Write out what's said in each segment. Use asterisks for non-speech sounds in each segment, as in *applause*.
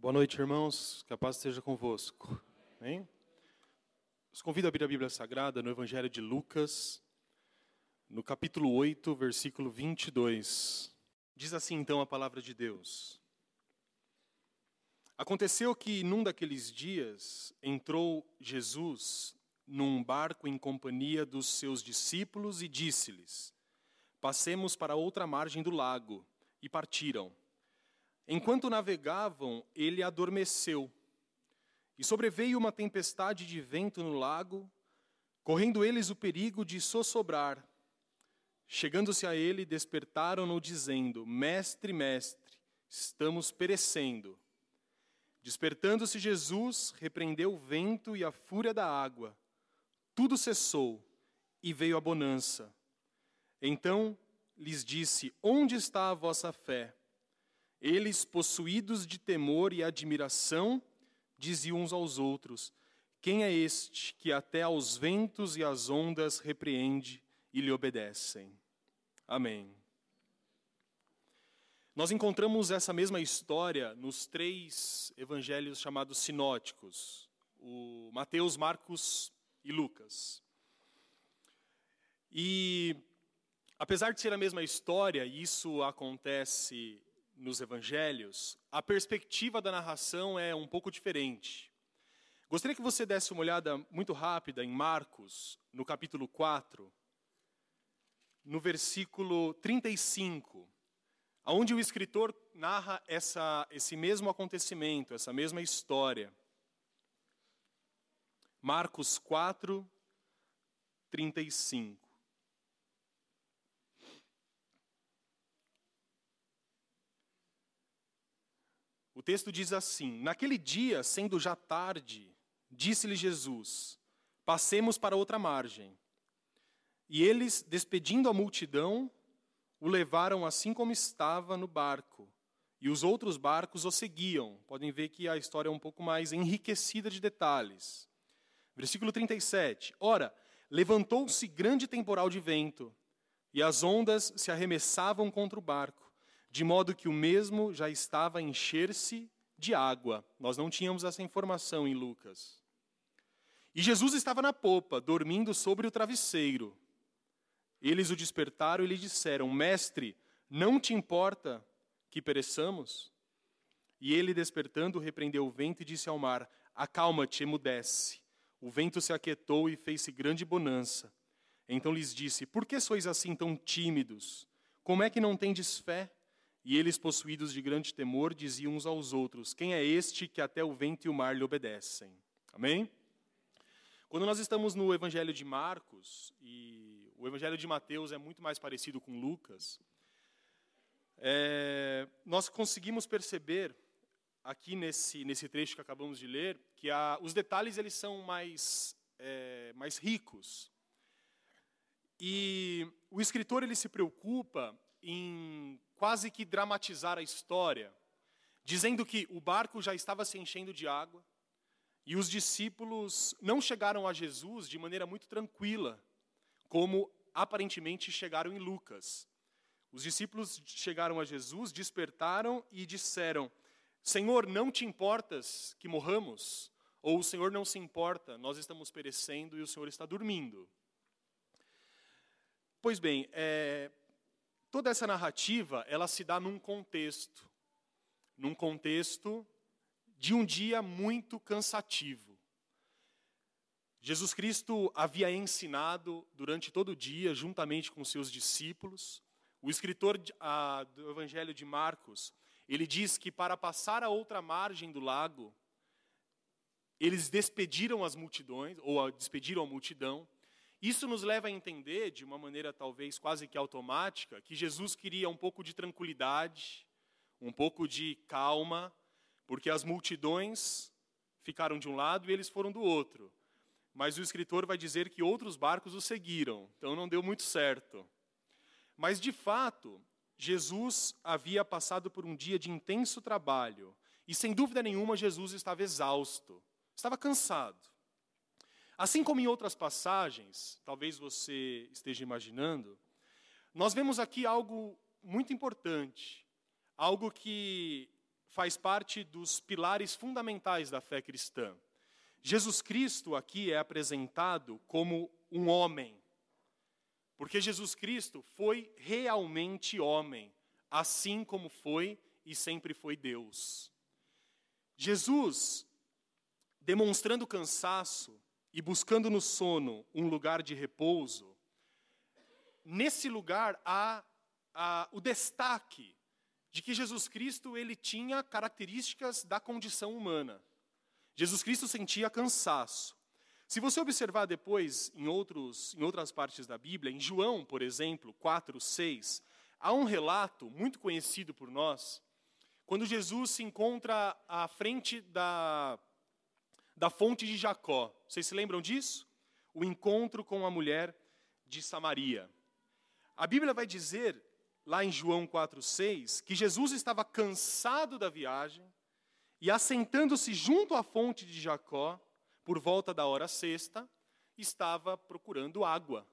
Boa noite, irmãos. Que a paz esteja convosco. Amém? Os convido a abrir a Bíblia Sagrada no Evangelho de Lucas, no capítulo 8, versículo 22. Diz assim então a palavra de Deus. Aconteceu que num daqueles dias entrou Jesus num barco em companhia dos seus discípulos e disse-lhes: Passemos para outra margem do lago. E partiram. Enquanto navegavam, ele adormeceu. E sobreveio uma tempestade de vento no lago, correndo eles o perigo de sossobrar. Chegando-se a ele, despertaram-no, dizendo: Mestre, mestre, estamos perecendo. Despertando-se Jesus, repreendeu o vento e a fúria da água. Tudo cessou e veio a bonança. Então lhes disse: Onde está a vossa fé? Eles, possuídos de temor e admiração, diziam uns aos outros: Quem é este que até aos ventos e às ondas repreende e lhe obedecem? Amém. Nós encontramos essa mesma história nos três evangelhos chamados sinóticos: o Mateus, Marcos e Lucas. E apesar de ser a mesma história, isso acontece nos evangelhos, a perspectiva da narração é um pouco diferente. Gostaria que você desse uma olhada muito rápida em Marcos, no capítulo 4, no versículo 35, onde o escritor narra essa, esse mesmo acontecimento, essa mesma história. Marcos 4, 35. O texto diz assim: Naquele dia, sendo já tarde, disse-lhe Jesus: Passemos para outra margem. E eles, despedindo a multidão, o levaram assim como estava no barco. E os outros barcos o seguiam. Podem ver que a história é um pouco mais enriquecida de detalhes. Versículo 37. Ora, levantou-se grande temporal de vento, e as ondas se arremessavam contra o barco de modo que o mesmo já estava a encher-se de água. Nós não tínhamos essa informação em Lucas. E Jesus estava na popa, dormindo sobre o travesseiro. Eles o despertaram e lhe disseram: Mestre, não te importa que pereçamos? E ele, despertando, repreendeu o vento e disse ao mar: Acalma-te, emudece. O vento se aquietou e fez-se grande bonança. Então lhes disse: Por que sois assim tão tímidos? Como é que não tendes fé? E eles, possuídos de grande temor, diziam uns aos outros: Quem é este que até o vento e o mar lhe obedecem? Amém? Quando nós estamos no Evangelho de Marcos, e o Evangelho de Mateus é muito mais parecido com Lucas, é, nós conseguimos perceber aqui nesse, nesse trecho que acabamos de ler que a, os detalhes eles são mais, é, mais ricos. E o escritor ele se preocupa em quase que dramatizar a história, dizendo que o barco já estava se enchendo de água e os discípulos não chegaram a Jesus de maneira muito tranquila, como aparentemente chegaram em Lucas. Os discípulos chegaram a Jesus, despertaram e disseram: Senhor, não te importas que morramos? Ou o Senhor não se importa, nós estamos perecendo e o Senhor está dormindo? Pois bem, é, Toda essa narrativa, ela se dá num contexto, num contexto de um dia muito cansativo. Jesus Cristo havia ensinado durante todo o dia, juntamente com seus discípulos. O escritor do Evangelho de Marcos, ele diz que para passar a outra margem do lago, eles despediram as multidões, ou despediram a multidão, isso nos leva a entender, de uma maneira talvez quase que automática, que Jesus queria um pouco de tranquilidade, um pouco de calma, porque as multidões ficaram de um lado e eles foram do outro. Mas o escritor vai dizer que outros barcos o seguiram, então não deu muito certo. Mas, de fato, Jesus havia passado por um dia de intenso trabalho, e sem dúvida nenhuma, Jesus estava exausto, estava cansado. Assim como em outras passagens, talvez você esteja imaginando, nós vemos aqui algo muito importante, algo que faz parte dos pilares fundamentais da fé cristã. Jesus Cristo aqui é apresentado como um homem, porque Jesus Cristo foi realmente homem, assim como foi e sempre foi Deus. Jesus, demonstrando cansaço e buscando no sono um lugar de repouso, nesse lugar há, há o destaque de que Jesus Cristo ele tinha características da condição humana. Jesus Cristo sentia cansaço. Se você observar depois em, outros, em outras partes da Bíblia, em João, por exemplo, 4, 6, há um relato muito conhecido por nós, quando Jesus se encontra à frente da, da fonte de Jacó. Vocês se lembram disso? O encontro com a mulher de Samaria. A Bíblia vai dizer, lá em João 4,6, que Jesus estava cansado da viagem e, assentando-se junto à fonte de Jacó, por volta da hora sexta, estava procurando água.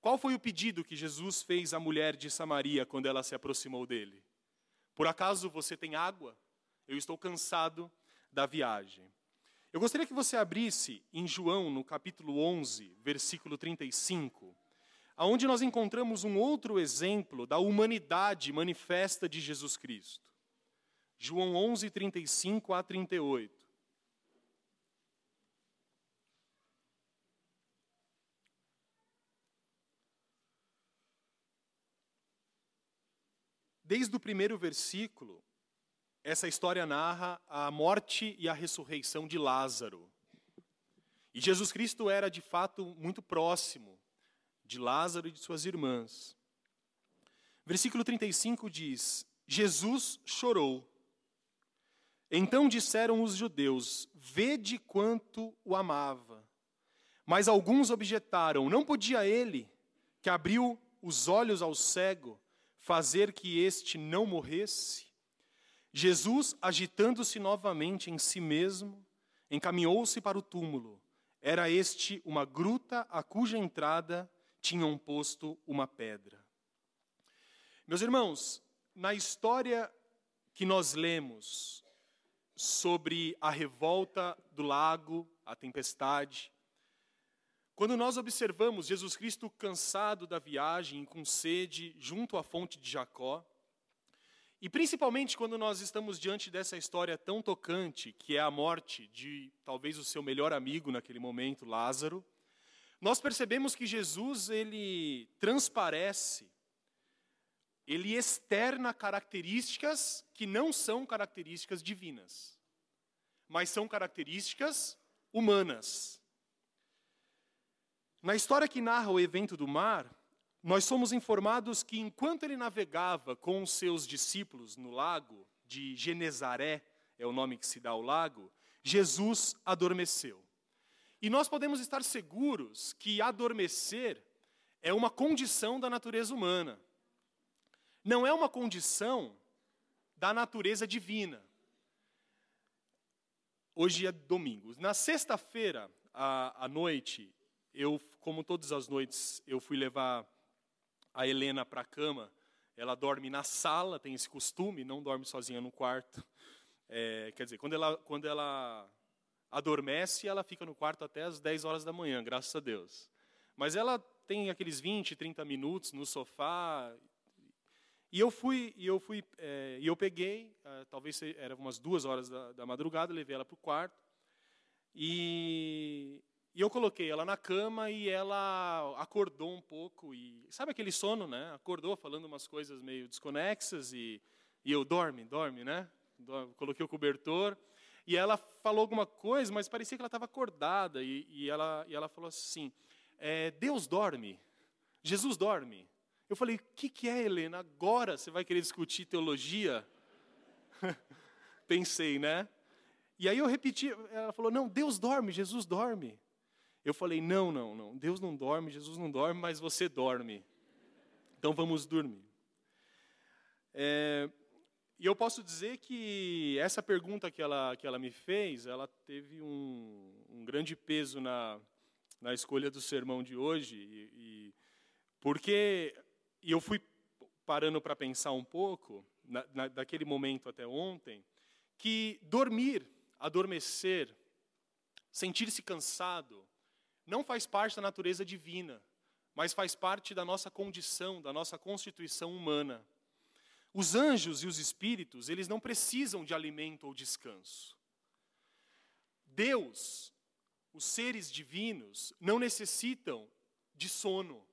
Qual foi o pedido que Jesus fez à mulher de Samaria quando ela se aproximou dele? Por acaso você tem água? Eu estou cansado da viagem. Eu gostaria que você abrisse em João, no capítulo 11, versículo 35 aonde nós encontramos um outro exemplo da humanidade manifesta de Jesus Cristo. João 11, 35 a 38. Desde o primeiro versículo, essa história narra a morte e a ressurreição de Lázaro. E Jesus Cristo era de fato muito próximo de Lázaro e de suas irmãs. Versículo 35 diz: Jesus chorou. Então disseram os judeus: Vede quanto o amava. Mas alguns objetaram: Não podia ele, que abriu os olhos ao cego, fazer que este não morresse? Jesus, agitando-se novamente em si mesmo, encaminhou-se para o túmulo. Era este uma gruta a cuja entrada tinham posto uma pedra. Meus irmãos, na história que nós lemos sobre a revolta do lago, a tempestade, quando nós observamos Jesus Cristo cansado da viagem, com sede, junto à fonte de Jacó, e principalmente quando nós estamos diante dessa história tão tocante, que é a morte de talvez o seu melhor amigo naquele momento, Lázaro, nós percebemos que Jesus ele transparece, ele externa características que não são características divinas, mas são características humanas. Na história que narra o evento do mar, nós somos informados que enquanto ele navegava com os seus discípulos no lago de Genezaré, é o nome que se dá ao lago, Jesus adormeceu. E nós podemos estar seguros que adormecer é uma condição da natureza humana. Não é uma condição da natureza divina. Hoje é domingo. Na sexta-feira à, à noite, eu, como todas as noites, eu fui levar a Helena para a cama. Ela dorme na sala, tem esse costume, não dorme sozinha no quarto. É, quer dizer, quando ela, quando ela adormece ela fica no quarto até as 10 horas da manhã, graças a Deus. Mas ela tem aqueles 20, 30 minutos no sofá. E eu fui, e eu fui, é, e eu peguei, é, talvez era umas duas horas da, da madrugada, levei ela para o quarto e, e eu coloquei ela na cama e ela acordou um pouco e sabe aquele sono, né? Acordou falando umas coisas meio desconexas e, e eu dorme, dorme, né? Coloquei o cobertor e ela falou alguma coisa, mas parecia que ela estava acordada. E, e, ela, e ela falou assim: é, Deus dorme, Jesus dorme. Eu falei: O que, que é, Helena? Agora você vai querer discutir teologia? *laughs* Pensei, né? E aí eu repeti, ela falou: Não, Deus dorme, Jesus dorme. Eu falei: Não, não, não, Deus não dorme, Jesus não dorme, mas você dorme. Então vamos dormir. É, e eu posso dizer que essa pergunta que ela, que ela me fez, ela teve um, um grande peso na, na escolha do sermão de hoje, e, e porque e eu fui parando para pensar um pouco, na, na, daquele momento até ontem, que dormir, adormecer, sentir-se cansado, não faz parte da natureza divina, mas faz parte da nossa condição, da nossa constituição humana. Os anjos e os espíritos, eles não precisam de alimento ou descanso. Deus, os seres divinos, não necessitam de sono.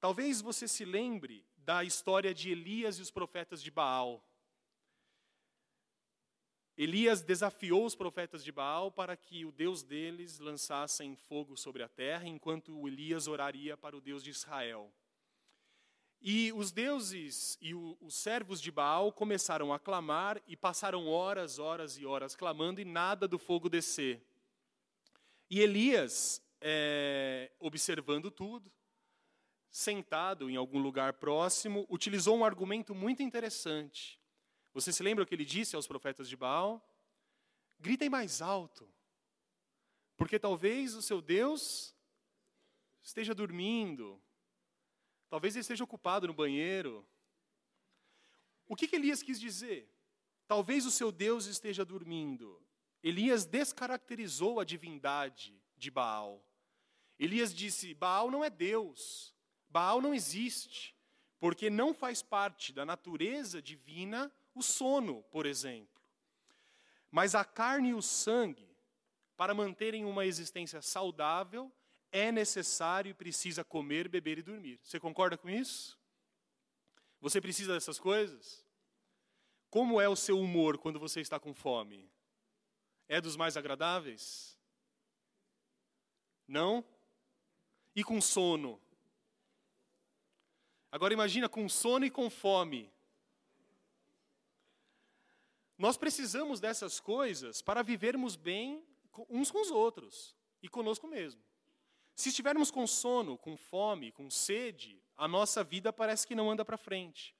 Talvez você se lembre da história de Elias e os profetas de Baal. Elias desafiou os profetas de Baal para que o Deus deles lançassem fogo sobre a terra, enquanto Elias oraria para o Deus de Israel. E os deuses e o, os servos de Baal começaram a clamar e passaram horas, horas e horas clamando e nada do fogo descer. E Elias, é, observando tudo, sentado em algum lugar próximo, utilizou um argumento muito interessante. Você se lembra o que ele disse aos profetas de Baal? Gritem mais alto, porque talvez o seu Deus esteja dormindo, talvez ele esteja ocupado no banheiro. O que, que Elias quis dizer? Talvez o seu Deus esteja dormindo. Elias descaracterizou a divindade de Baal. Elias disse: Baal não é Deus, Baal não existe, porque não faz parte da natureza divina o sono, por exemplo. Mas a carne e o sangue, para manterem uma existência saudável, é necessário e precisa comer, beber e dormir. Você concorda com isso? Você precisa dessas coisas? Como é o seu humor quando você está com fome? É dos mais agradáveis? Não? E com sono? Agora imagina com sono e com fome. Nós precisamos dessas coisas para vivermos bem uns com os outros e conosco mesmo. Se estivermos com sono, com fome, com sede, a nossa vida parece que não anda para frente.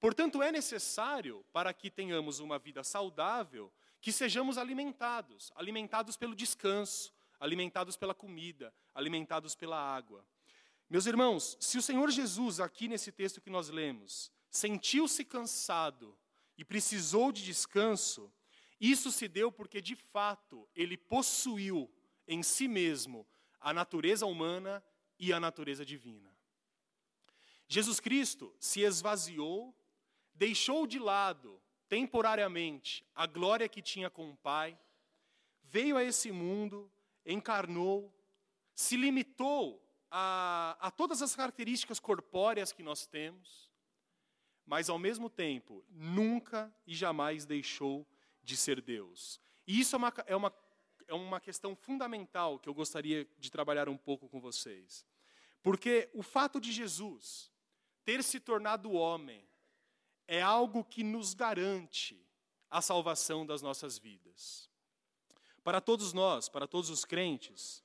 Portanto, é necessário, para que tenhamos uma vida saudável, que sejamos alimentados alimentados pelo descanso, alimentados pela comida, alimentados pela água. Meus irmãos, se o Senhor Jesus, aqui nesse texto que nós lemos, sentiu-se cansado e precisou de descanso, isso se deu porque, de fato, ele possuiu em si mesmo a natureza humana e a natureza divina. Jesus Cristo se esvaziou, deixou de lado, temporariamente, a glória que tinha com o Pai, veio a esse mundo, encarnou, se limitou a, a todas as características corpóreas que nós temos, mas ao mesmo tempo nunca e jamais deixou de ser Deus. E isso é uma, é uma, é uma questão fundamental que eu gostaria de trabalhar um pouco com vocês. Porque o fato de Jesus ter se tornado homem é algo que nos garante a salvação das nossas vidas. Para todos nós, para todos os crentes,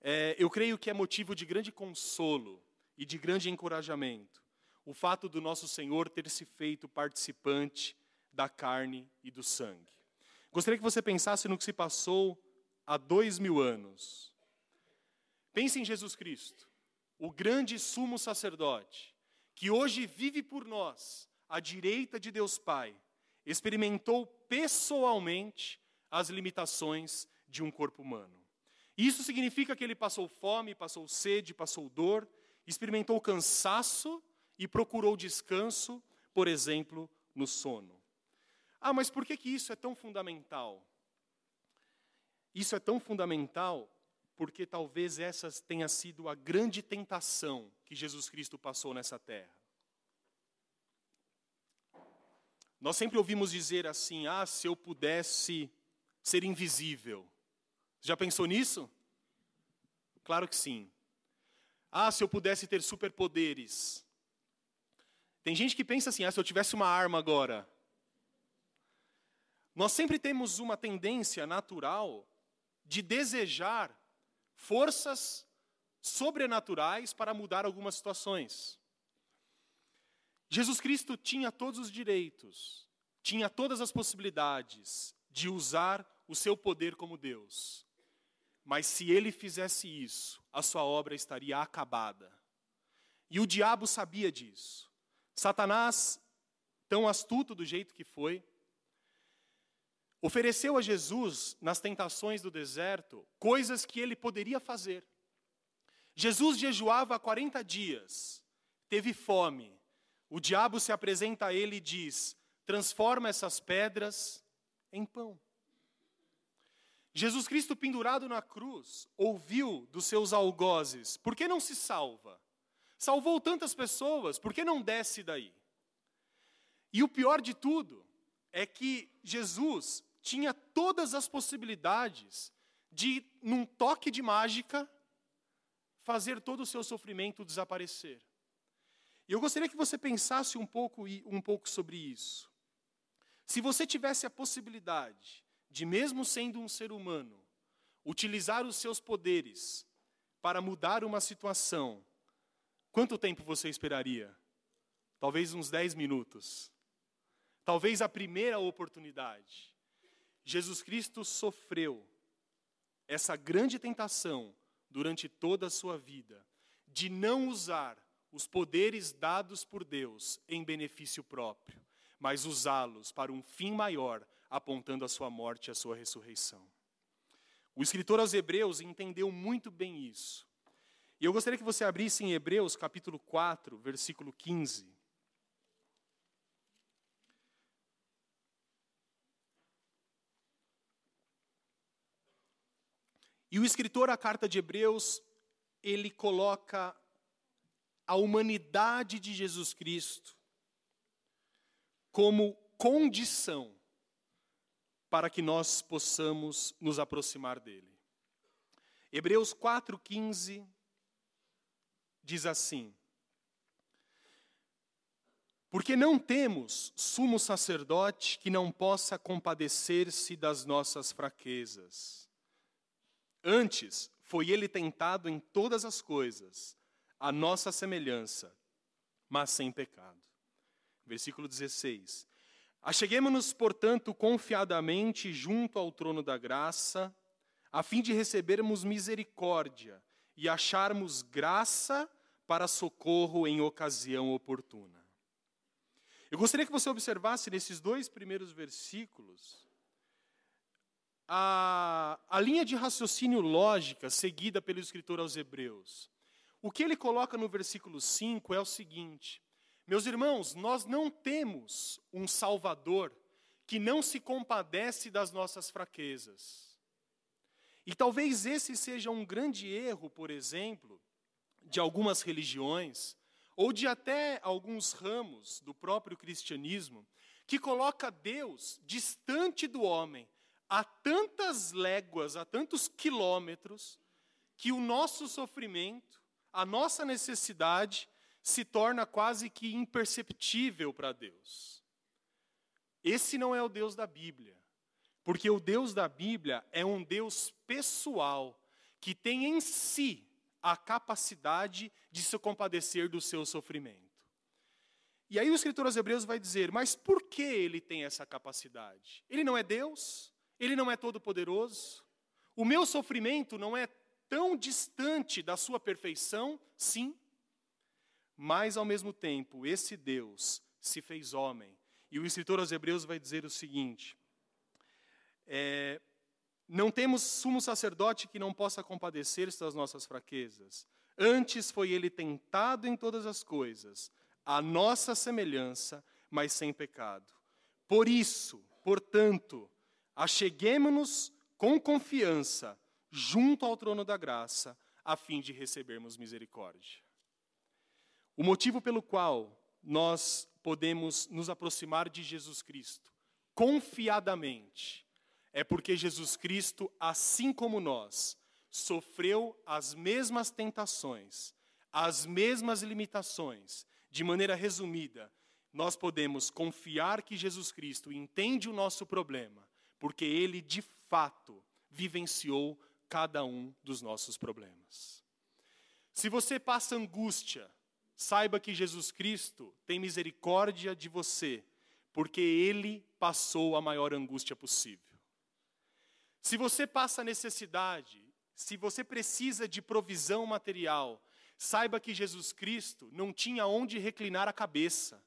é, eu creio que é motivo de grande consolo e de grande encorajamento o fato do nosso Senhor ter se feito participante da carne e do sangue. Gostaria que você pensasse no que se passou há dois mil anos. Pense em Jesus Cristo, o grande sumo sacerdote, que hoje vive por nós, à direita de Deus Pai, experimentou pessoalmente as limitações de um corpo humano. Isso significa que ele passou fome, passou sede, passou dor, experimentou cansaço e procurou descanso, por exemplo, no sono. Ah, mas por que, que isso é tão fundamental? Isso é tão fundamental porque talvez essa tenha sido a grande tentação que Jesus Cristo passou nessa terra. Nós sempre ouvimos dizer assim: ah, se eu pudesse ser invisível. Já pensou nisso? Claro que sim. Ah, se eu pudesse ter superpoderes. Tem gente que pensa assim: ah, se eu tivesse uma arma agora. Nós sempre temos uma tendência natural de desejar forças sobrenaturais para mudar algumas situações. Jesus Cristo tinha todos os direitos, tinha todas as possibilidades de usar o seu poder como Deus. Mas se ele fizesse isso, a sua obra estaria acabada. E o diabo sabia disso. Satanás, tão astuto do jeito que foi, ofereceu a Jesus, nas tentações do deserto, coisas que ele poderia fazer. Jesus jejuava há 40 dias, teve fome. O diabo se apresenta a ele e diz: transforma essas pedras em pão. Jesus Cristo, pendurado na cruz, ouviu dos seus algozes: por que não se salva? Salvou tantas pessoas, por que não desce daí? E o pior de tudo é que Jesus tinha todas as possibilidades de, num toque de mágica, fazer todo o seu sofrimento desaparecer. E eu gostaria que você pensasse um pouco, um pouco sobre isso. Se você tivesse a possibilidade de, mesmo sendo um ser humano, utilizar os seus poderes para mudar uma situação, quanto tempo você esperaria? Talvez uns 10 minutos. Talvez a primeira oportunidade. Jesus Cristo sofreu essa grande tentação durante toda a sua vida de não usar os poderes dados por Deus em benefício próprio, mas usá-los para um fim maior, apontando a sua morte e a sua ressurreição. O escritor aos Hebreus entendeu muito bem isso. E eu gostaria que você abrisse em Hebreus capítulo 4, versículo 15. E o escritor à carta de Hebreus, ele coloca a humanidade de Jesus Cristo como condição para que nós possamos nos aproximar dele. Hebreus 4,15 diz assim: Porque não temos sumo sacerdote que não possa compadecer-se das nossas fraquezas Antes, foi ele tentado em todas as coisas, a nossa semelhança, mas sem pecado. Versículo 16. Acheguemos-nos, portanto, confiadamente junto ao trono da graça, a fim de recebermos misericórdia e acharmos graça para socorro em ocasião oportuna. Eu gostaria que você observasse nesses dois primeiros versículos a, a linha de raciocínio lógica seguida pelo escritor aos Hebreus. O que ele coloca no versículo 5 é o seguinte: Meus irmãos, nós não temos um Salvador que não se compadece das nossas fraquezas. E talvez esse seja um grande erro, por exemplo, de algumas religiões, ou de até alguns ramos do próprio cristianismo, que coloca Deus distante do homem, a tantas léguas, a tantos quilômetros, que o nosso sofrimento, a nossa necessidade, se torna quase que imperceptível para Deus. Esse não é o Deus da Bíblia, porque o Deus da Bíblia é um Deus pessoal, que tem em si a capacidade de se compadecer do seu sofrimento. E aí o escritor aos Hebreus vai dizer: mas por que ele tem essa capacidade? Ele não é Deus? Ele não é todo-poderoso. O meu sofrimento não é tão distante da sua perfeição, sim. Mas, ao mesmo tempo, esse Deus se fez homem. E o escritor aos Hebreus vai dizer o seguinte: é, Não temos sumo sacerdote que não possa compadecer-se das nossas fraquezas. Antes foi ele tentado em todas as coisas, a nossa semelhança, mas sem pecado. Por isso, portanto, Acheguemos-nos com confiança junto ao trono da graça, a fim de recebermos misericórdia. O motivo pelo qual nós podemos nos aproximar de Jesus Cristo confiadamente é porque Jesus Cristo, assim como nós, sofreu as mesmas tentações, as mesmas limitações. De maneira resumida, nós podemos confiar que Jesus Cristo entende o nosso problema porque ele de fato vivenciou cada um dos nossos problemas. Se você passa angústia, saiba que Jesus Cristo tem misericórdia de você, porque ele passou a maior angústia possível. Se você passa necessidade, se você precisa de provisão material, saiba que Jesus Cristo não tinha onde reclinar a cabeça.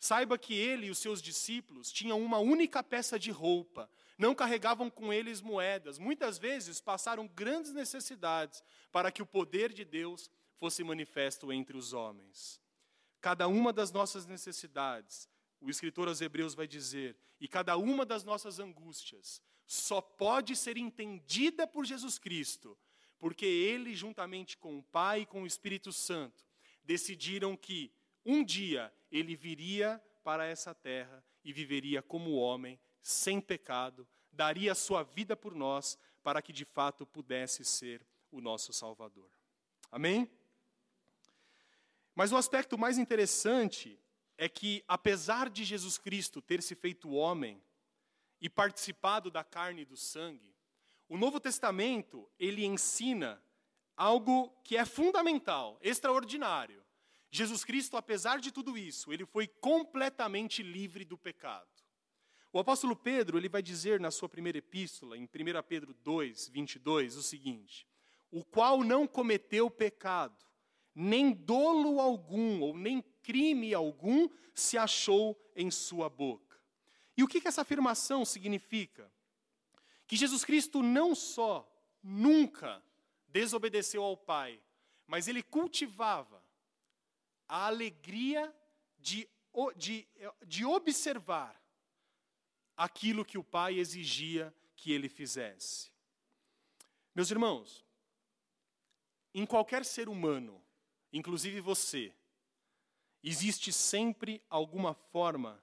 Saiba que ele e os seus discípulos tinham uma única peça de roupa, não carregavam com eles moedas, muitas vezes passaram grandes necessidades para que o poder de Deus fosse manifesto entre os homens. Cada uma das nossas necessidades, o escritor aos Hebreus vai dizer, e cada uma das nossas angústias, só pode ser entendida por Jesus Cristo, porque ele, juntamente com o Pai e com o Espírito Santo, decidiram que um dia ele viria para essa terra e viveria como homem, sem pecado, daria sua vida por nós, para que de fato pudesse ser o nosso Salvador. Amém? Mas o aspecto mais interessante é que, apesar de Jesus Cristo ter se feito homem e participado da carne e do sangue, o Novo Testamento ele ensina algo que é fundamental, extraordinário. Jesus Cristo, apesar de tudo isso, ele foi completamente livre do pecado. O apóstolo Pedro, ele vai dizer na sua primeira epístola, em 1 Pedro 2, 22, o seguinte: O qual não cometeu pecado, nem dolo algum, ou nem crime algum se achou em sua boca. E o que, que essa afirmação significa? Que Jesus Cristo não só nunca desobedeceu ao Pai, mas ele cultivava a alegria de, de, de observar aquilo que o pai exigia que ele fizesse. Meus irmãos, em qualquer ser humano, inclusive você, existe sempre alguma forma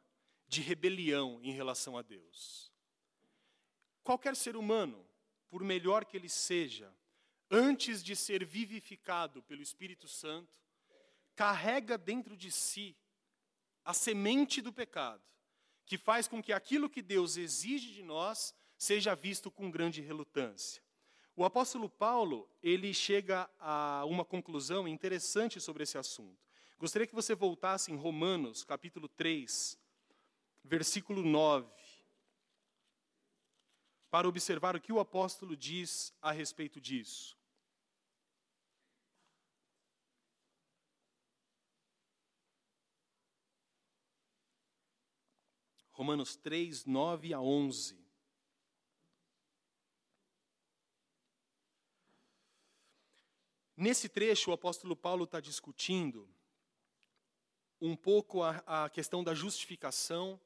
de rebelião em relação a Deus. Qualquer ser humano, por melhor que ele seja, antes de ser vivificado pelo Espírito Santo, carrega dentro de si a semente do pecado, que faz com que aquilo que Deus exige de nós seja visto com grande relutância. O apóstolo Paulo, ele chega a uma conclusão interessante sobre esse assunto. Gostaria que você voltasse em Romanos, capítulo 3, versículo 9, para observar o que o apóstolo diz a respeito disso. Romanos 3, 9 a 11. Nesse trecho, o apóstolo Paulo está discutindo um pouco a, a, questão da justificação,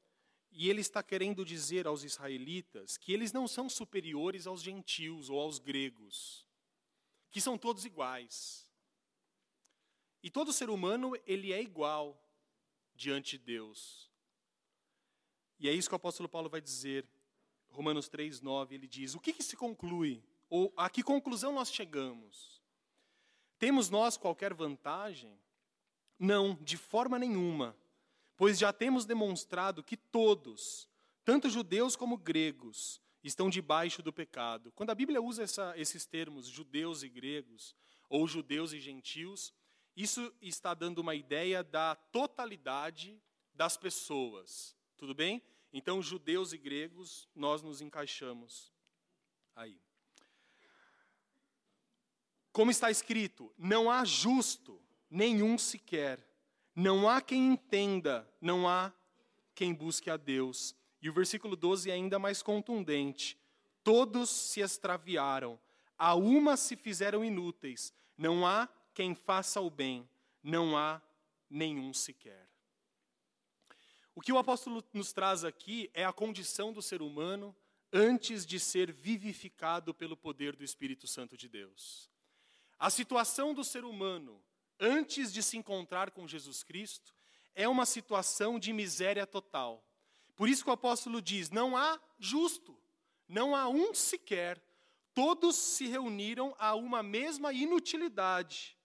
e ele está querendo dizer aos israelitas que eles não são superiores aos gentios ou aos gregos, que são todos iguais. E todo ser humano, ele é igual diante de Deus. E é isso que o apóstolo Paulo vai dizer, Romanos 3, 9, ele diz: O que, que se conclui? Ou a que conclusão nós chegamos? Temos nós qualquer vantagem? Não, de forma nenhuma, pois já temos demonstrado que todos, tanto judeus como gregos, estão debaixo do pecado. Quando a Bíblia usa essa, esses termos, judeus e gregos, ou judeus e gentios, isso está dando uma ideia da totalidade das pessoas. Tudo bem? Então, judeus e gregos, nós nos encaixamos aí. Como está escrito, não há justo nenhum sequer, não há quem entenda, não há quem busque a Deus. E o versículo 12 é ainda mais contundente: todos se extraviaram, a uma se fizeram inúteis, não há quem faça o bem, não há nenhum sequer. O que o apóstolo nos traz aqui é a condição do ser humano antes de ser vivificado pelo poder do Espírito Santo de Deus. A situação do ser humano antes de se encontrar com Jesus Cristo é uma situação de miséria total. Por isso que o apóstolo diz: não há justo, não há um sequer. Todos se reuniram a uma mesma inutilidade.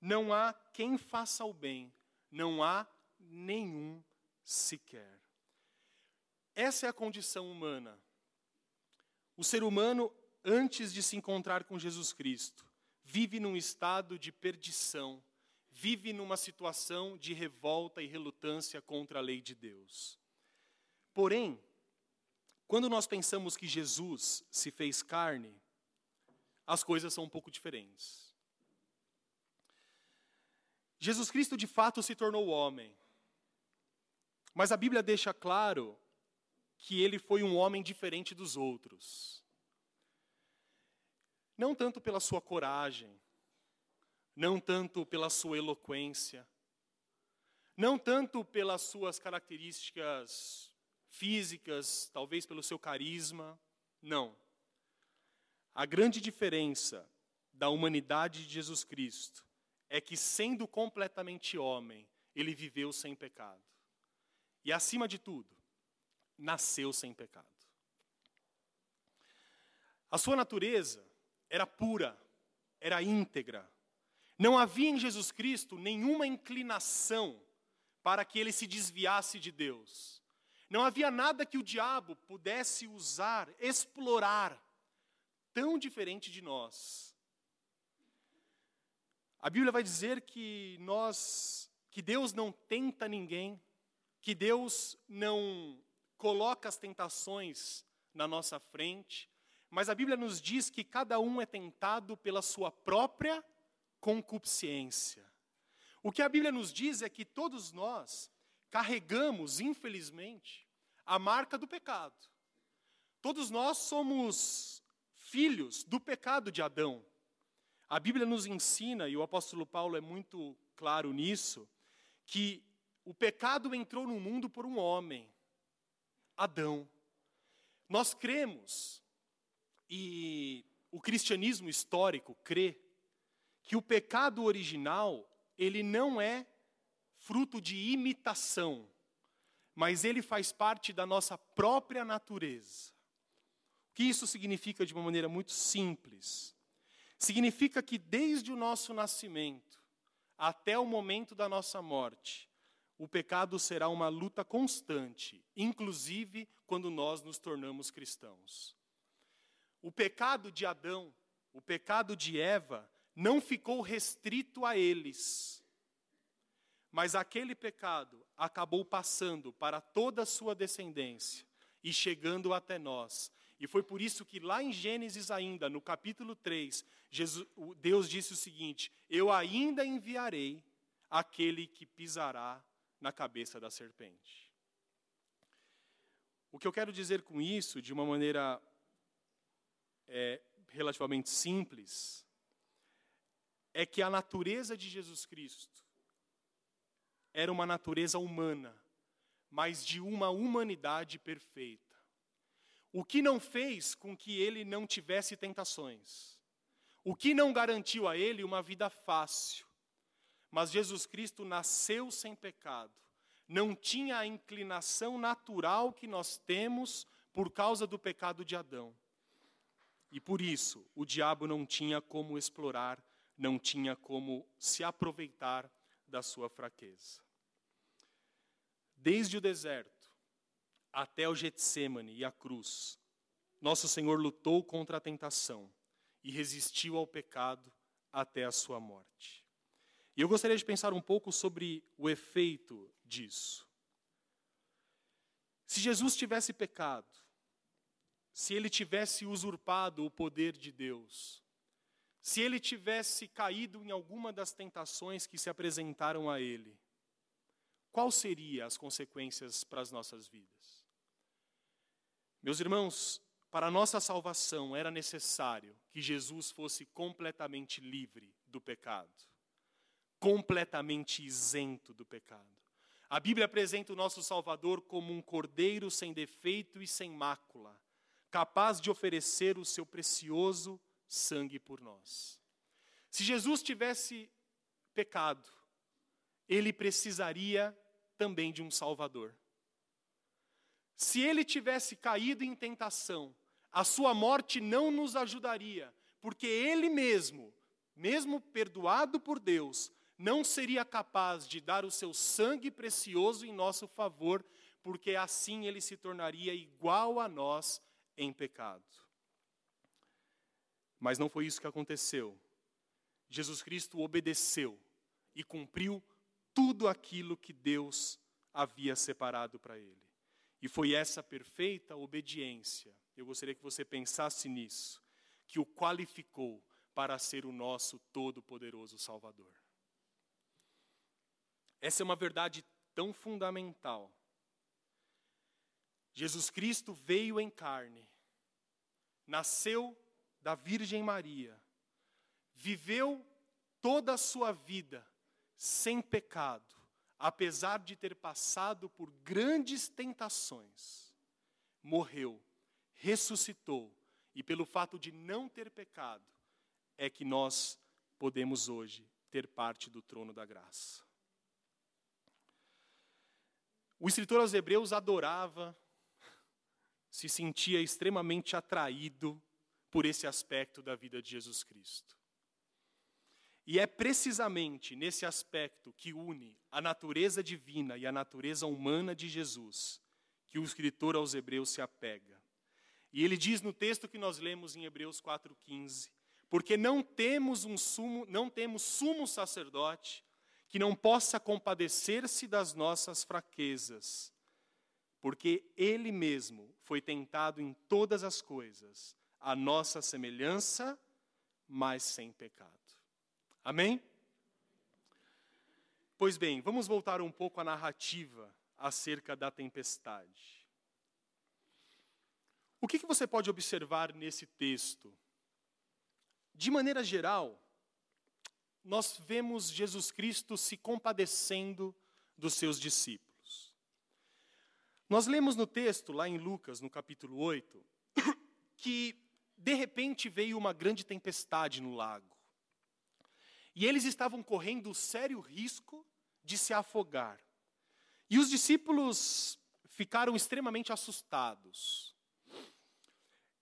Não há quem faça o bem, não há nenhum sequer. Essa é a condição humana. O ser humano, antes de se encontrar com Jesus Cristo, vive num estado de perdição, vive numa situação de revolta e relutância contra a lei de Deus. Porém, quando nós pensamos que Jesus se fez carne, as coisas são um pouco diferentes. Jesus Cristo de fato se tornou homem. Mas a Bíblia deixa claro que ele foi um homem diferente dos outros. Não tanto pela sua coragem, não tanto pela sua eloquência, não tanto pelas suas características físicas, talvez pelo seu carisma, não. A grande diferença da humanidade de Jesus Cristo é que, sendo completamente homem, ele viveu sem pecado. E, acima de tudo, nasceu sem pecado. A sua natureza era pura, era íntegra. Não havia em Jesus Cristo nenhuma inclinação para que ele se desviasse de Deus. Não havia nada que o diabo pudesse usar, explorar, tão diferente de nós. A Bíblia vai dizer que nós, que Deus não tenta ninguém, que Deus não coloca as tentações na nossa frente, mas a Bíblia nos diz que cada um é tentado pela sua própria concupiscência. O que a Bíblia nos diz é que todos nós carregamos, infelizmente, a marca do pecado. Todos nós somos filhos do pecado de Adão. A Bíblia nos ensina, e o apóstolo Paulo é muito claro nisso, que o pecado entrou no mundo por um homem, Adão. Nós cremos, e o cristianismo histórico crê, que o pecado original, ele não é fruto de imitação, mas ele faz parte da nossa própria natureza. O que isso significa de uma maneira muito simples? Significa que desde o nosso nascimento até o momento da nossa morte, o pecado será uma luta constante, inclusive quando nós nos tornamos cristãos. O pecado de Adão, o pecado de Eva, não ficou restrito a eles, mas aquele pecado acabou passando para toda a sua descendência e chegando até nós. E foi por isso que lá em Gênesis ainda, no capítulo 3, Jesus, Deus disse o seguinte: Eu ainda enviarei aquele que pisará na cabeça da serpente. O que eu quero dizer com isso, de uma maneira é, relativamente simples, é que a natureza de Jesus Cristo era uma natureza humana, mas de uma humanidade perfeita. O que não fez com que ele não tivesse tentações. O que não garantiu a ele uma vida fácil. Mas Jesus Cristo nasceu sem pecado, não tinha a inclinação natural que nós temos por causa do pecado de Adão. E por isso, o diabo não tinha como explorar, não tinha como se aproveitar da sua fraqueza. Desde o deserto até o Getsemane e a cruz, nosso Senhor lutou contra a tentação e resistiu ao pecado até a sua morte. E eu gostaria de pensar um pouco sobre o efeito disso. Se Jesus tivesse pecado, se ele tivesse usurpado o poder de Deus, se ele tivesse caído em alguma das tentações que se apresentaram a ele, qual seriam as consequências para as nossas vidas? Meus irmãos, para a nossa salvação era necessário que Jesus fosse completamente livre do pecado completamente isento do pecado. A Bíblia apresenta o nosso Salvador como um cordeiro sem defeito e sem mácula, capaz de oferecer o seu precioso sangue por nós. Se Jesus tivesse pecado, ele precisaria também de um Salvador. Se ele tivesse caído em tentação, a sua morte não nos ajudaria, porque ele mesmo, mesmo perdoado por Deus, não seria capaz de dar o seu sangue precioso em nosso favor, porque assim ele se tornaria igual a nós em pecado. Mas não foi isso que aconteceu. Jesus Cristo obedeceu e cumpriu tudo aquilo que Deus havia separado para ele. E foi essa perfeita obediência, eu gostaria que você pensasse nisso, que o qualificou para ser o nosso todo-poderoso Salvador. Essa é uma verdade tão fundamental Jesus Cristo veio em carne, nasceu da Virgem Maria, viveu toda a sua vida sem pecado, apesar de ter passado por grandes tentações, morreu, ressuscitou, e pelo fato de não ter pecado, é que nós podemos hoje ter parte do trono da graça. O escritor aos Hebreus adorava, se sentia extremamente atraído por esse aspecto da vida de Jesus Cristo. E é precisamente nesse aspecto que une a natureza divina e a natureza humana de Jesus que o escritor aos Hebreus se apega. E ele diz no texto que nós lemos em Hebreus 4:15, porque não temos um sumo, não temos sumo sacerdote que não possa compadecer-se das nossas fraquezas, porque ele mesmo foi tentado em todas as coisas, a nossa semelhança, mas sem pecado. Amém? Pois bem, vamos voltar um pouco à narrativa acerca da tempestade. O que, que você pode observar nesse texto? De maneira geral, nós vemos Jesus Cristo se compadecendo dos seus discípulos. Nós lemos no texto, lá em Lucas, no capítulo 8, que de repente veio uma grande tempestade no lago. E eles estavam correndo sério risco de se afogar. E os discípulos ficaram extremamente assustados.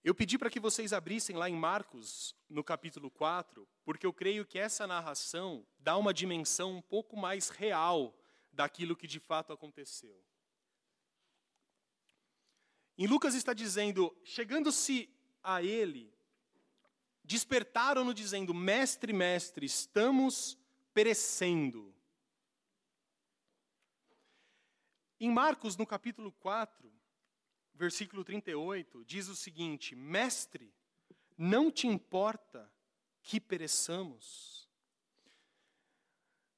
Eu pedi para que vocês abrissem lá em Marcos, no capítulo 4, porque eu creio que essa narração dá uma dimensão um pouco mais real daquilo que de fato aconteceu. Em Lucas está dizendo: chegando-se a ele, despertaram-no dizendo: Mestre, mestre, estamos perecendo. Em Marcos, no capítulo 4, versículo 38, diz o seguinte: Mestre, não te importa que pereçamos?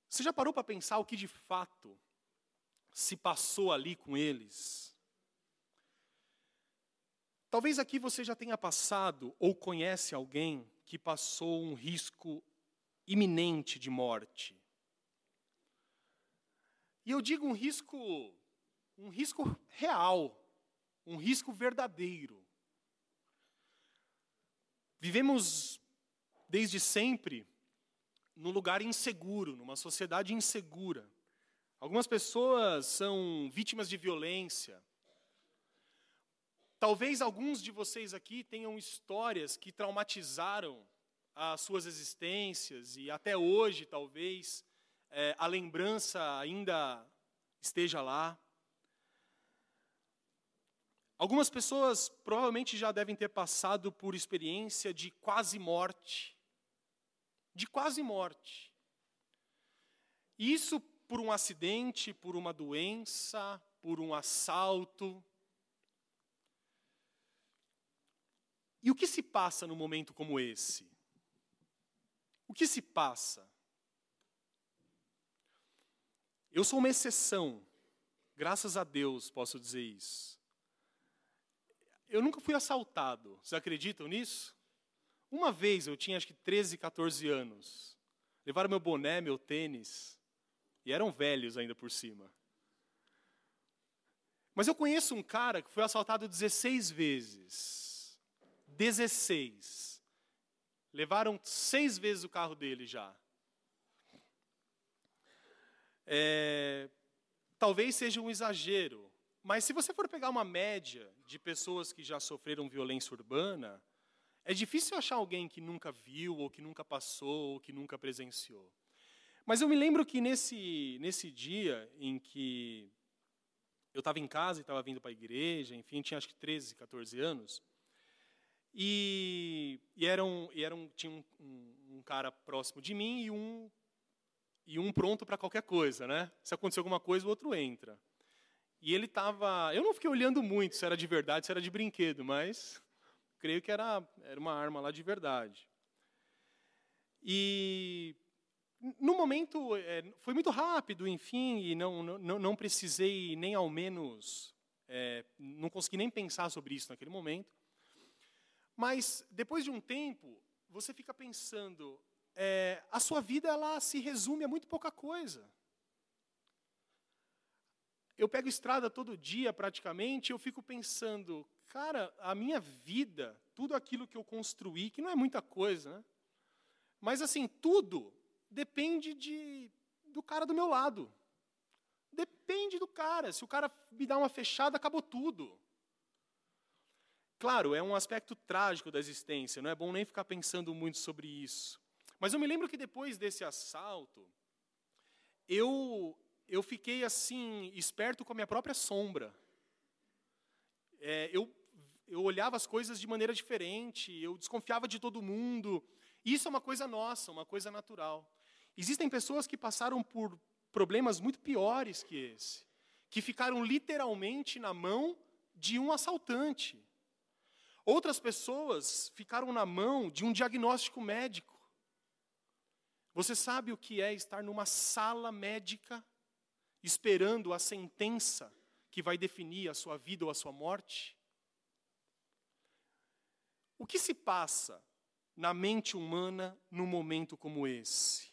Você já parou para pensar o que de fato se passou ali com eles? Talvez aqui você já tenha passado ou conhece alguém que passou um risco iminente de morte. E eu digo um risco, um risco real, um risco verdadeiro. Vivemos desde sempre num lugar inseguro, numa sociedade insegura. Algumas pessoas são vítimas de violência, Talvez alguns de vocês aqui tenham histórias que traumatizaram as suas existências e até hoje, talvez, é, a lembrança ainda esteja lá. Algumas pessoas provavelmente já devem ter passado por experiência de quase morte. De quase morte. Isso por um acidente, por uma doença, por um assalto, E o que se passa num momento como esse? O que se passa? Eu sou uma exceção, graças a Deus posso dizer isso. Eu nunca fui assaltado, vocês acreditam nisso? Uma vez eu tinha acho que 13, 14 anos. Levaram meu boné, meu tênis, e eram velhos ainda por cima. Mas eu conheço um cara que foi assaltado 16 vezes. 16. Levaram seis vezes o carro dele já. É, talvez seja um exagero, mas se você for pegar uma média de pessoas que já sofreram violência urbana, é difícil achar alguém que nunca viu, ou que nunca passou, ou que nunca presenciou. Mas eu me lembro que nesse, nesse dia em que eu estava em casa e estava vindo para a igreja, enfim, tinha acho que 13, 14 anos, e, e, era um, e era um, tinha um, um, um cara próximo de mim e um, e um pronto para qualquer coisa, né? Se acontecer alguma coisa, o outro entra. E ele estava. Eu não fiquei olhando muito se era de verdade, se era de brinquedo, mas creio que era, era uma arma lá de verdade. E no momento é, foi muito rápido, enfim, e não, não, não precisei nem ao menos É, não consegui nem pensar sobre isso naquele momento. Mas depois de um tempo, você fica pensando, é, a sua vida ela se resume a muito pouca coisa. Eu pego estrada todo dia praticamente, eu fico pensando, cara, a minha vida, tudo aquilo que eu construí, que não é muita coisa, né? Mas assim, tudo depende de, do cara do meu lado. Depende do cara. Se o cara me dá uma fechada, acabou tudo. Claro, é um aspecto trágico da existência, não é bom nem ficar pensando muito sobre isso. Mas eu me lembro que depois desse assalto, eu, eu fiquei assim, esperto com a minha própria sombra. É, eu, eu olhava as coisas de maneira diferente, eu desconfiava de todo mundo. Isso é uma coisa nossa, uma coisa natural. Existem pessoas que passaram por problemas muito piores que esse, que ficaram literalmente na mão de um assaltante. Outras pessoas ficaram na mão de um diagnóstico médico. Você sabe o que é estar numa sala médica esperando a sentença que vai definir a sua vida ou a sua morte? O que se passa na mente humana num momento como esse?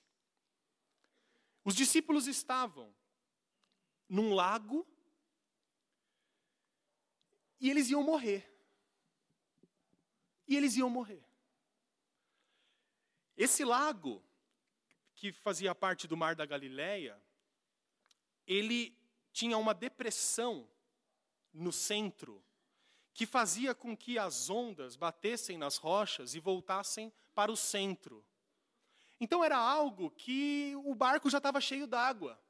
Os discípulos estavam num lago e eles iam morrer e eles iam morrer. Esse lago, que fazia parte do Mar da Galileia, ele tinha uma depressão no centro que fazia com que as ondas batessem nas rochas e voltassem para o centro. Então era algo que o barco já estava cheio d'água.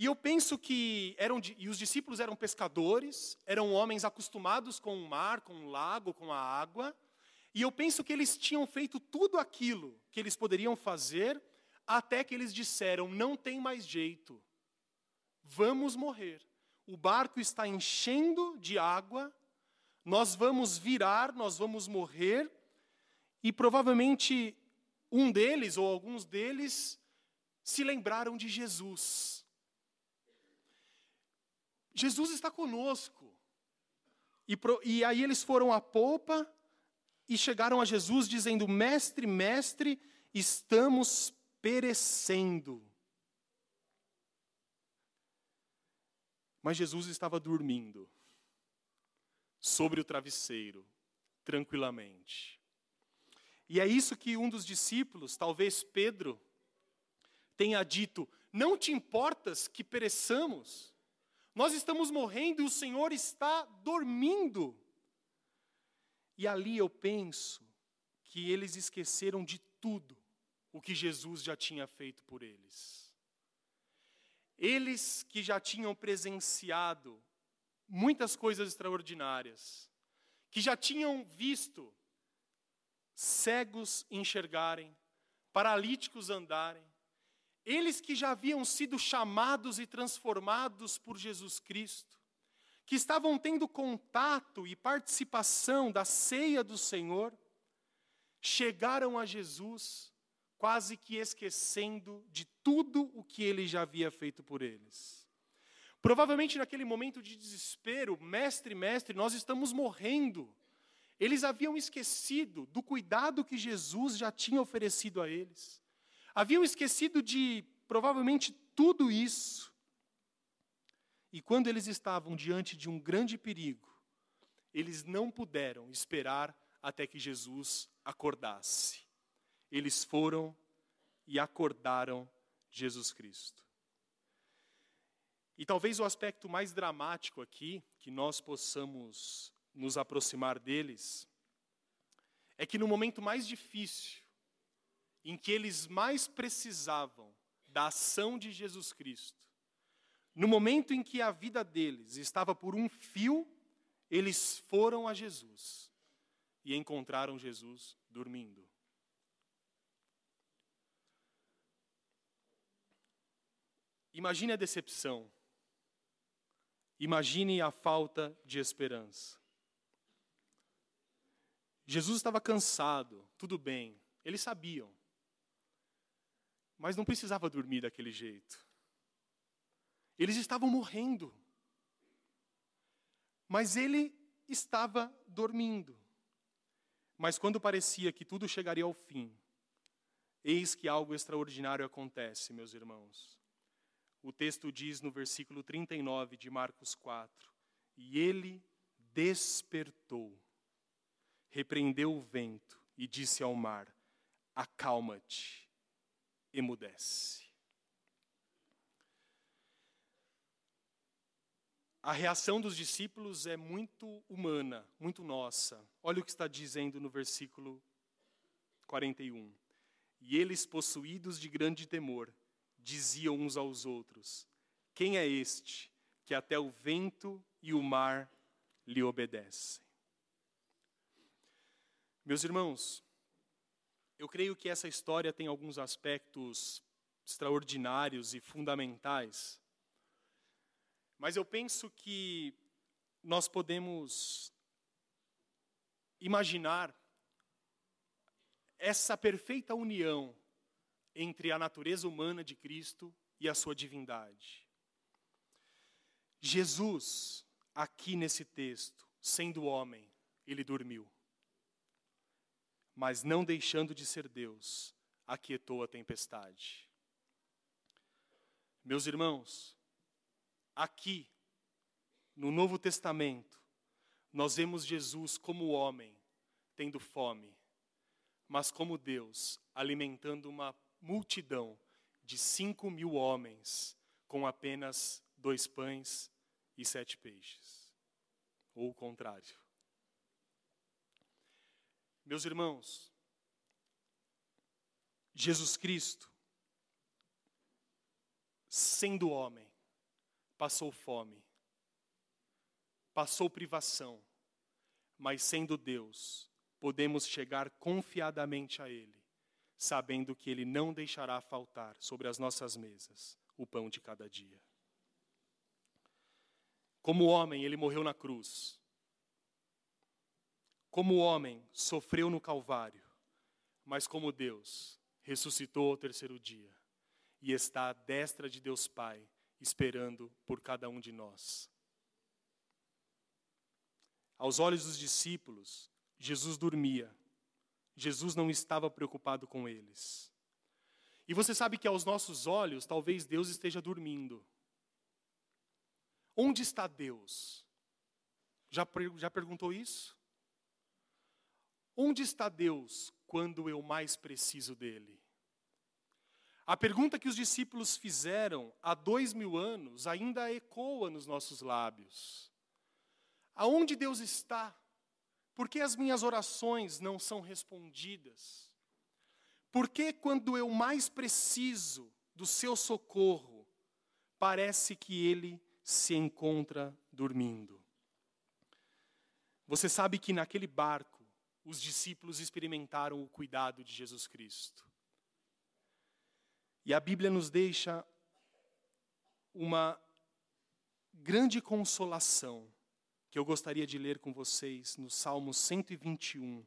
E eu penso que eram e os discípulos eram pescadores, eram homens acostumados com o mar, com o lago, com a água, e eu penso que eles tinham feito tudo aquilo que eles poderiam fazer até que eles disseram: não tem mais jeito. Vamos morrer. O barco está enchendo de água, nós vamos virar, nós vamos morrer, e provavelmente um deles ou alguns deles se lembraram de Jesus. Jesus está conosco. E, pro, e aí eles foram à polpa e chegaram a Jesus dizendo: Mestre, mestre, estamos perecendo. Mas Jesus estava dormindo sobre o travesseiro, tranquilamente. E é isso que um dos discípulos, talvez Pedro, tenha dito: Não te importas que pereçamos? Nós estamos morrendo e o Senhor está dormindo. E ali eu penso que eles esqueceram de tudo o que Jesus já tinha feito por eles. Eles que já tinham presenciado muitas coisas extraordinárias, que já tinham visto cegos enxergarem, paralíticos andarem, eles que já haviam sido chamados e transformados por Jesus Cristo, que estavam tendo contato e participação da ceia do Senhor, chegaram a Jesus quase que esquecendo de tudo o que ele já havia feito por eles. Provavelmente naquele momento de desespero, mestre, mestre, nós estamos morrendo. Eles haviam esquecido do cuidado que Jesus já tinha oferecido a eles. Haviam esquecido de provavelmente tudo isso. E quando eles estavam diante de um grande perigo, eles não puderam esperar até que Jesus acordasse. Eles foram e acordaram Jesus Cristo. E talvez o aspecto mais dramático aqui, que nós possamos nos aproximar deles, é que no momento mais difícil, em que eles mais precisavam da ação de Jesus Cristo, no momento em que a vida deles estava por um fio, eles foram a Jesus e encontraram Jesus dormindo. Imagine a decepção. Imagine a falta de esperança. Jesus estava cansado, tudo bem, eles sabiam mas não precisava dormir daquele jeito. Eles estavam morrendo. Mas ele estava dormindo. Mas quando parecia que tudo chegaria ao fim, eis que algo extraordinário acontece, meus irmãos. O texto diz no versículo 39 de Marcos 4: E ele despertou, repreendeu o vento e disse ao mar: Acalma-te, emudece. A reação dos discípulos é muito humana, muito nossa. Olha o que está dizendo no versículo 41. E eles, possuídos de grande temor, diziam uns aos outros: Quem é este que até o vento e o mar lhe obedecem? Meus irmãos, eu creio que essa história tem alguns aspectos extraordinários e fundamentais mas eu penso que nós podemos imaginar essa perfeita união entre a natureza humana de Cristo e a sua divindade. Jesus, aqui nesse texto, sendo homem, ele dormiu. Mas não deixando de ser Deus, aquietou a tempestade. Meus irmãos, Aqui, no Novo Testamento, nós vemos Jesus como homem, tendo fome, mas como Deus, alimentando uma multidão de cinco mil homens com apenas dois pães e sete peixes. Ou o contrário. Meus irmãos, Jesus Cristo, sendo homem, passou fome, passou privação, mas sendo Deus, podemos chegar confiadamente a Ele, sabendo que Ele não deixará faltar sobre as nossas mesas o pão de cada dia. Como homem, Ele morreu na cruz. Como homem, sofreu no Calvário, mas como Deus, ressuscitou ao terceiro dia e está à destra de Deus Pai esperando por cada um de nós. Aos olhos dos discípulos, Jesus dormia. Jesus não estava preocupado com eles. E você sabe que aos nossos olhos, talvez Deus esteja dormindo. Onde está Deus? Já, já perguntou isso? Onde está Deus quando eu mais preciso dele? A pergunta que os discípulos fizeram há dois mil anos ainda ecoa nos nossos lábios: Aonde Deus está? Por que as minhas orações não são respondidas? Por que, quando eu mais preciso do seu socorro, parece que ele se encontra dormindo? Você sabe que naquele barco, os discípulos experimentaram o cuidado de Jesus Cristo. E a Bíblia nos deixa uma grande consolação que eu gostaria de ler com vocês no Salmo 121.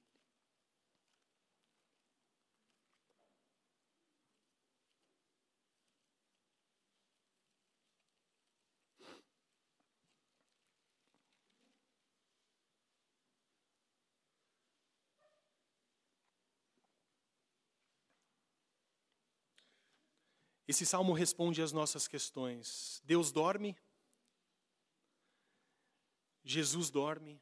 Esse salmo responde às nossas questões. Deus dorme? Jesus dorme?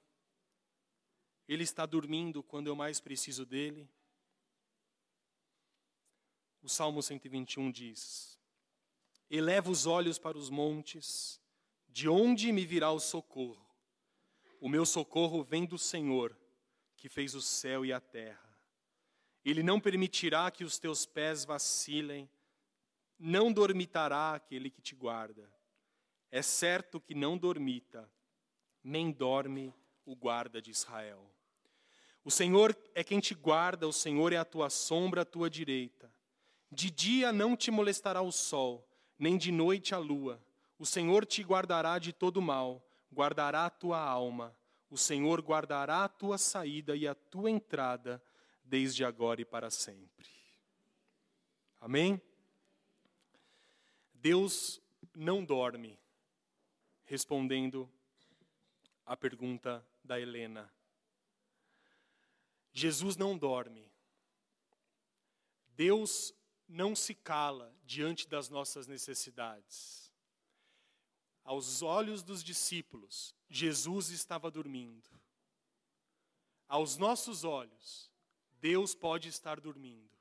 Ele está dormindo quando eu mais preciso dele? O Salmo 121 diz: Eleva os olhos para os montes, de onde me virá o socorro? O meu socorro vem do Senhor, que fez o céu e a terra. Ele não permitirá que os teus pés vacilem não dormitará aquele que te guarda. É certo que não dormita, nem dorme o guarda de Israel. O Senhor é quem te guarda, o Senhor é a tua sombra à tua direita. De dia não te molestará o sol, nem de noite a lua. O Senhor te guardará de todo mal, guardará a tua alma. O Senhor guardará a tua saída e a tua entrada, desde agora e para sempre. Amém? Deus não dorme, respondendo a pergunta da Helena. Jesus não dorme. Deus não se cala diante das nossas necessidades. Aos olhos dos discípulos, Jesus estava dormindo. Aos nossos olhos, Deus pode estar dormindo.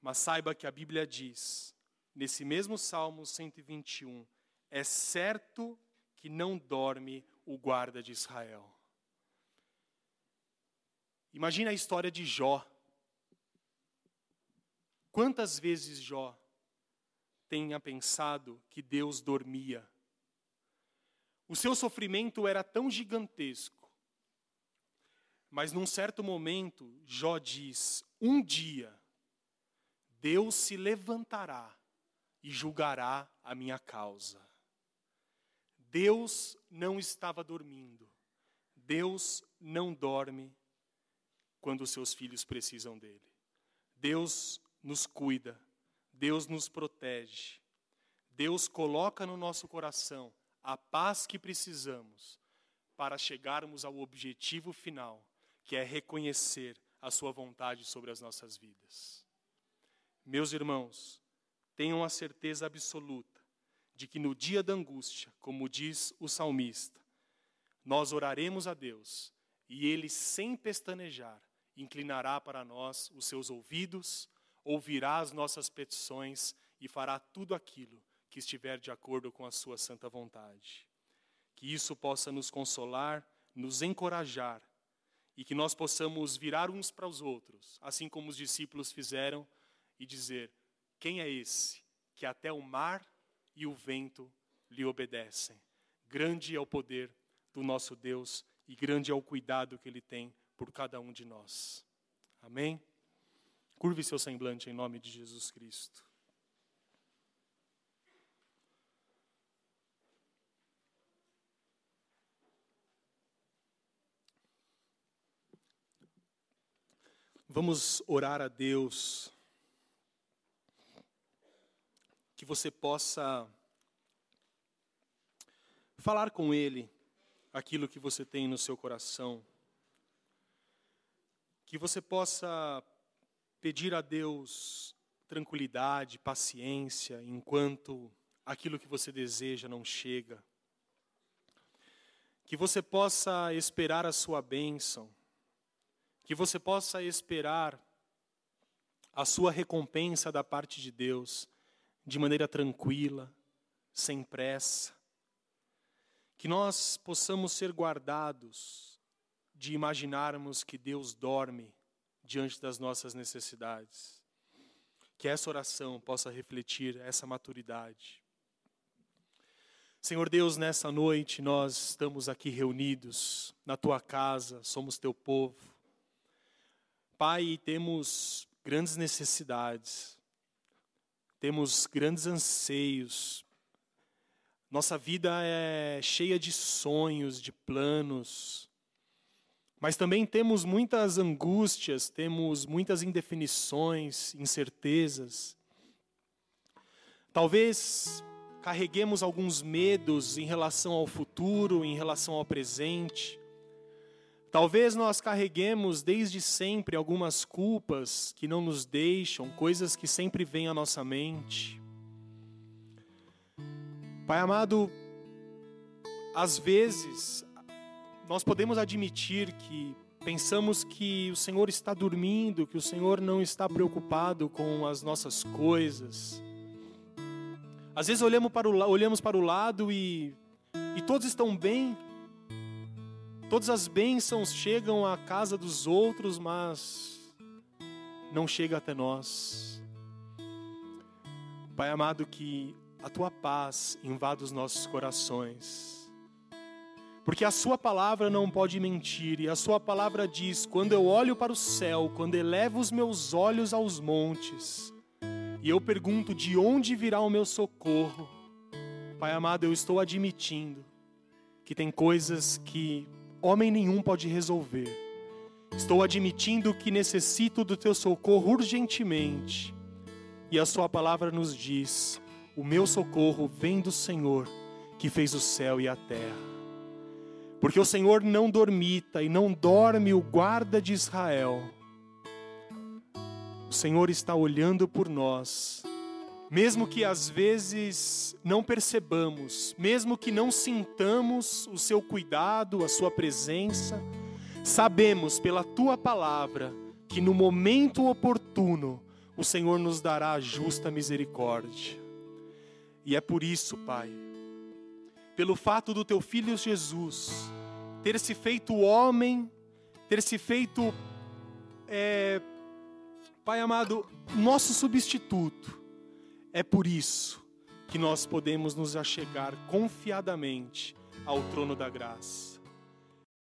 Mas saiba que a Bíblia diz, nesse mesmo Salmo 121, é certo que não dorme o guarda de Israel. Imagina a história de Jó. Quantas vezes Jó tenha pensado que Deus dormia? O seu sofrimento era tão gigantesco. Mas num certo momento, Jó diz: Um dia, Deus se levantará e julgará a minha causa. Deus não estava dormindo. Deus não dorme quando os seus filhos precisam dele. Deus nos cuida, Deus nos protege, Deus coloca no nosso coração a paz que precisamos para chegarmos ao objetivo final, que é reconhecer a Sua vontade sobre as nossas vidas. Meus irmãos, tenham a certeza absoluta de que no dia da angústia, como diz o salmista, nós oraremos a Deus e Ele, sem pestanejar, inclinará para nós os seus ouvidos, ouvirá as nossas petições e fará tudo aquilo que estiver de acordo com a sua santa vontade. Que isso possa nos consolar, nos encorajar e que nós possamos virar uns para os outros, assim como os discípulos fizeram, e dizer: Quem é esse que até o mar e o vento lhe obedecem? Grande é o poder do nosso Deus e grande é o cuidado que ele tem por cada um de nós. Amém? Curve seu semblante em nome de Jesus Cristo. Vamos orar a Deus. Que você possa falar com Ele aquilo que você tem no seu coração. Que você possa pedir a Deus tranquilidade, paciência, enquanto aquilo que você deseja não chega. Que você possa esperar a sua bênção, que você possa esperar a sua recompensa da parte de Deus de maneira tranquila, sem pressa. Que nós possamos ser guardados de imaginarmos que Deus dorme diante das nossas necessidades. Que essa oração possa refletir essa maturidade. Senhor Deus, nessa noite nós estamos aqui reunidos na tua casa, somos teu povo. Pai, temos grandes necessidades, temos grandes anseios. Nossa vida é cheia de sonhos, de planos, mas também temos muitas angústias, temos muitas indefinições, incertezas. Talvez carreguemos alguns medos em relação ao futuro, em relação ao presente. Talvez nós carreguemos desde sempre algumas culpas que não nos deixam, coisas que sempre vêm à nossa mente. Pai amado, às vezes nós podemos admitir que pensamos que o Senhor está dormindo, que o Senhor não está preocupado com as nossas coisas. Às vezes olhamos para o, olhamos para o lado e, e todos estão bem, todas as bênçãos chegam à casa dos outros, mas não chega até nós. Pai amado, que a tua paz invada os nossos corações porque a sua palavra não pode mentir, e a sua palavra diz: quando eu olho para o céu, quando elevo os meus olhos aos montes, e eu pergunto de onde virá o meu socorro, Pai amado, eu estou admitindo que tem coisas que homem nenhum pode resolver. Estou admitindo que necessito do teu socorro urgentemente. E a sua palavra nos diz: o meu socorro vem do Senhor, que fez o céu e a terra. Porque o Senhor não dormita e não dorme o guarda de Israel. O Senhor está olhando por nós, mesmo que às vezes não percebamos, mesmo que não sintamos o seu cuidado, a sua presença, sabemos pela tua palavra que no momento oportuno o Senhor nos dará a justa misericórdia. E é por isso, Pai, pelo fato do teu filho Jesus ter se feito homem, ter se feito, é, Pai amado, nosso substituto, é por isso que nós podemos nos achegar confiadamente ao trono da graça.